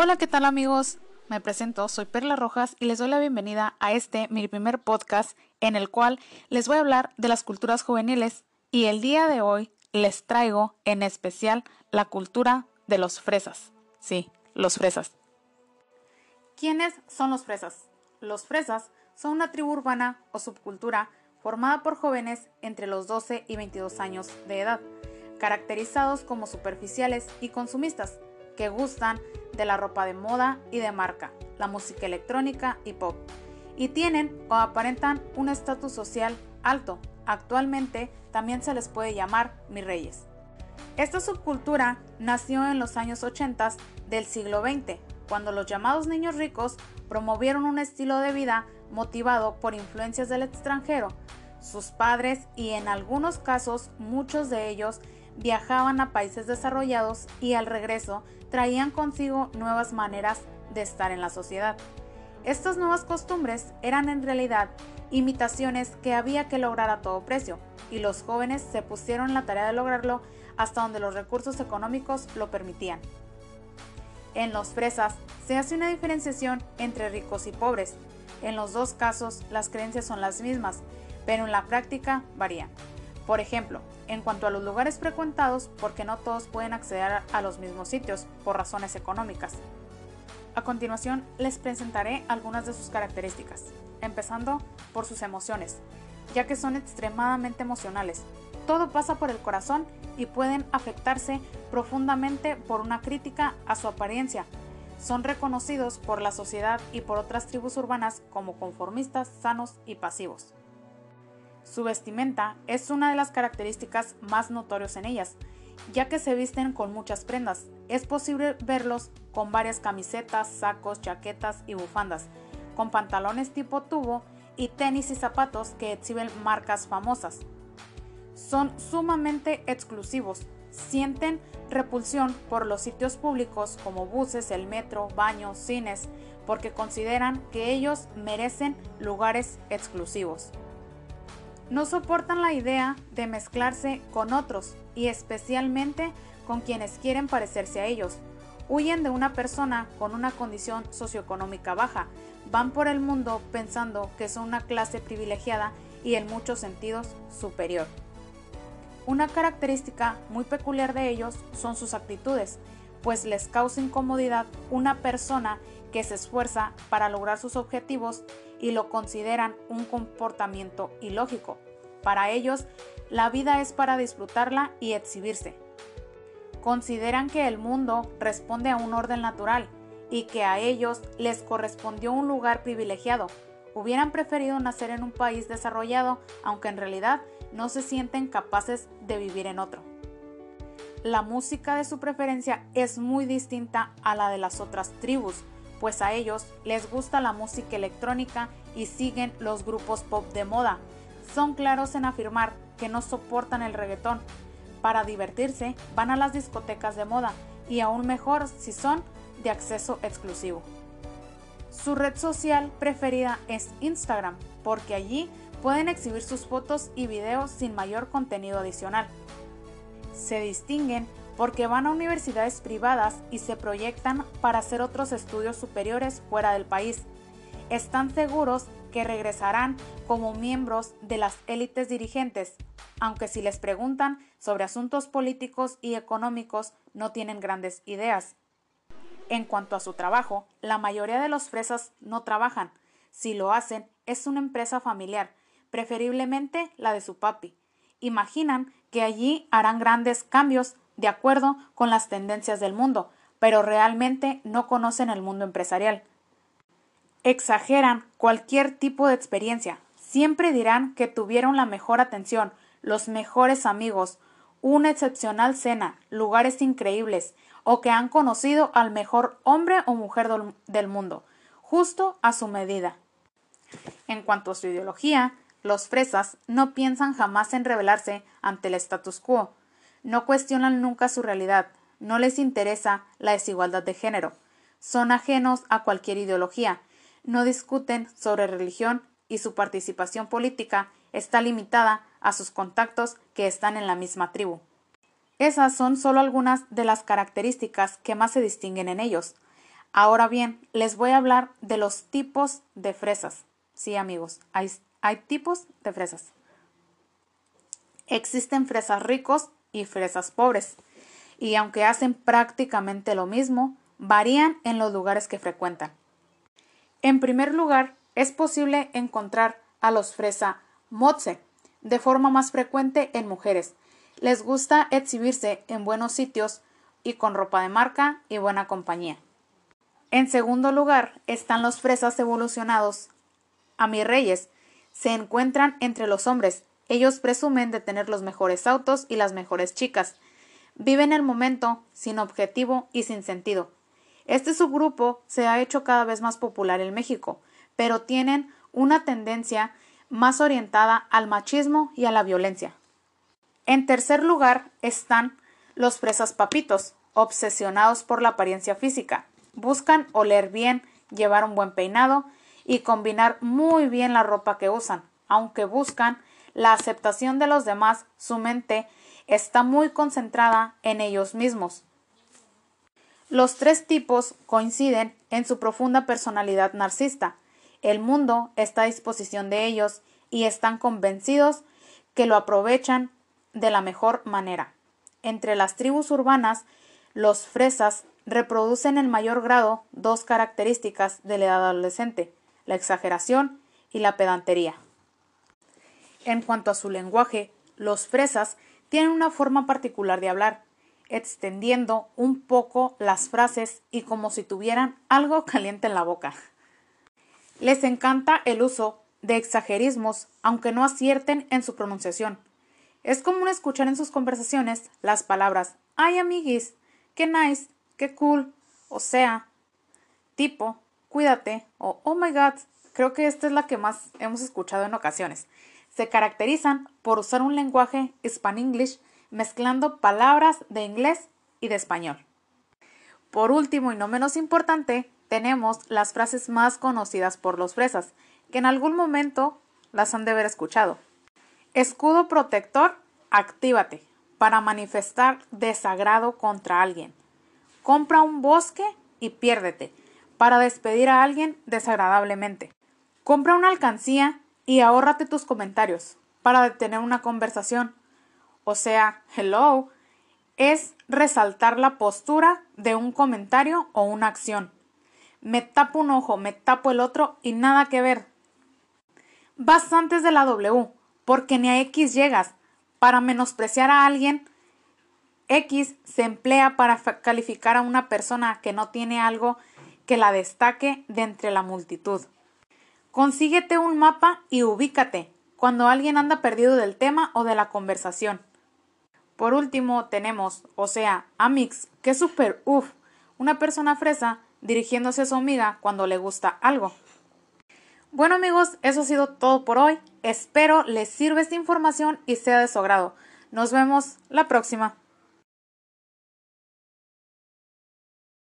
Hola, ¿qué tal amigos? Me presento, soy Perla Rojas y les doy la bienvenida a este, mi primer podcast, en el cual les voy a hablar de las culturas juveniles y el día de hoy les traigo en especial la cultura de los fresas. Sí, los fresas. ¿Quiénes son los fresas? Los fresas son una tribu urbana o subcultura formada por jóvenes entre los 12 y 22 años de edad, caracterizados como superficiales y consumistas, que gustan de la ropa de moda y de marca, la música electrónica y pop, y tienen o aparentan un estatus social alto. Actualmente también se les puede llamar mi reyes. Esta subcultura nació en los años 80 del siglo XX, cuando los llamados niños ricos promovieron un estilo de vida motivado por influencias del extranjero. Sus padres y en algunos casos muchos de ellos viajaban a países desarrollados y al regreso traían consigo nuevas maneras de estar en la sociedad. Estas nuevas costumbres eran en realidad imitaciones que había que lograr a todo precio, y los jóvenes se pusieron la tarea de lograrlo hasta donde los recursos económicos lo permitían. En los fresas se hace una diferenciación entre ricos y pobres. En los dos casos las creencias son las mismas, pero en la práctica varían. Por ejemplo, en cuanto a los lugares frecuentados, porque no todos pueden acceder a los mismos sitios por razones económicas. A continuación les presentaré algunas de sus características, empezando por sus emociones, ya que son extremadamente emocionales. Todo pasa por el corazón y pueden afectarse profundamente por una crítica a su apariencia. Son reconocidos por la sociedad y por otras tribus urbanas como conformistas, sanos y pasivos. Su vestimenta es una de las características más notorias en ellas, ya que se visten con muchas prendas. Es posible verlos con varias camisetas, sacos, chaquetas y bufandas, con pantalones tipo tubo y tenis y zapatos que exhiben marcas famosas. Son sumamente exclusivos, sienten repulsión por los sitios públicos como buses, el metro, baños, cines, porque consideran que ellos merecen lugares exclusivos. No soportan la idea de mezclarse con otros y especialmente con quienes quieren parecerse a ellos. Huyen de una persona con una condición socioeconómica baja. Van por el mundo pensando que son una clase privilegiada y en muchos sentidos superior. Una característica muy peculiar de ellos son sus actitudes, pues les causa incomodidad una persona que se esfuerza para lograr sus objetivos y lo consideran un comportamiento ilógico. Para ellos, la vida es para disfrutarla y exhibirse. Consideran que el mundo responde a un orden natural y que a ellos les correspondió un lugar privilegiado. Hubieran preferido nacer en un país desarrollado, aunque en realidad no se sienten capaces de vivir en otro. La música de su preferencia es muy distinta a la de las otras tribus, pues a ellos les gusta la música electrónica y siguen los grupos pop de moda. Son claros en afirmar que no soportan el reggaetón. Para divertirse van a las discotecas de moda y aún mejor si son de acceso exclusivo. Su red social preferida es Instagram porque allí pueden exhibir sus fotos y videos sin mayor contenido adicional. Se distinguen porque van a universidades privadas y se proyectan para hacer otros estudios superiores fuera del país. Están seguros que regresarán como miembros de las élites dirigentes, aunque si les preguntan sobre asuntos políticos y económicos no tienen grandes ideas. En cuanto a su trabajo, la mayoría de los fresas no trabajan. Si lo hacen, es una empresa familiar, preferiblemente la de su papi. Imaginan que allí harán grandes cambios de acuerdo con las tendencias del mundo, pero realmente no conocen el mundo empresarial. Exageran cualquier tipo de experiencia. Siempre dirán que tuvieron la mejor atención, los mejores amigos, una excepcional cena, lugares increíbles, o que han conocido al mejor hombre o mujer del mundo, justo a su medida. En cuanto a su ideología, los fresas no piensan jamás en rebelarse ante el status quo, no cuestionan nunca su realidad, no les interesa la desigualdad de género, son ajenos a cualquier ideología, no discuten sobre religión y su participación política está limitada a sus contactos que están en la misma tribu. Esas son solo algunas de las características que más se distinguen en ellos. Ahora bien, les voy a hablar de los tipos de fresas. Sí, amigos, hay, hay tipos de fresas. Existen fresas ricos y fresas pobres, y aunque hacen prácticamente lo mismo, varían en los lugares que frecuentan. En primer lugar, es posible encontrar a los fresa motse de forma más frecuente en mujeres. Les gusta exhibirse en buenos sitios y con ropa de marca y buena compañía. En segundo lugar están los fresas evolucionados. A mis reyes se encuentran entre los hombres. Ellos presumen de tener los mejores autos y las mejores chicas. Viven el momento sin objetivo y sin sentido. Este subgrupo se ha hecho cada vez más popular en México, pero tienen una tendencia más orientada al machismo y a la violencia. En tercer lugar están los fresas papitos, obsesionados por la apariencia física. Buscan oler bien, llevar un buen peinado y combinar muy bien la ropa que usan. Aunque buscan la aceptación de los demás, su mente está muy concentrada en ellos mismos. Los tres tipos coinciden en su profunda personalidad narcisista. El mundo está a disposición de ellos y están convencidos que lo aprovechan de la mejor manera. Entre las tribus urbanas, los fresas reproducen en mayor grado dos características de la edad adolescente, la exageración y la pedantería. En cuanto a su lenguaje, los fresas tienen una forma particular de hablar, extendiendo un poco las frases y como si tuvieran algo caliente en la boca. Les encanta el uso de exagerismos, aunque no acierten en su pronunciación. Es común escuchar en sus conversaciones las palabras ay amiguis, qué nice, qué cool, o sea, tipo, cuídate, o oh my god, creo que esta es la que más hemos escuchado en ocasiones. Se caracterizan por usar un lenguaje span-english mezclando palabras de inglés y de español. Por último y no menos importante, tenemos las frases más conocidas por los fresas, que en algún momento las han de haber escuchado. Escudo protector, actívate para manifestar desagrado contra alguien. Compra un bosque y piérdete para despedir a alguien desagradablemente. Compra una alcancía y ahórrate tus comentarios para detener una conversación. O sea, hello, es resaltar la postura de un comentario o una acción. Me tapo un ojo, me tapo el otro y nada que ver. Vas antes de la W, porque ni a X llegas. Para menospreciar a alguien, X se emplea para calificar a una persona que no tiene algo que la destaque de entre la multitud. Consíguete un mapa y ubícate cuando alguien anda perdido del tema o de la conversación. Por último, tenemos, o sea, Amix, que es súper uff, una persona fresa dirigiéndose a su amiga cuando le gusta algo. Bueno amigos, eso ha sido todo por hoy. Espero les sirva esta información y sea de su agrado. Nos vemos la próxima.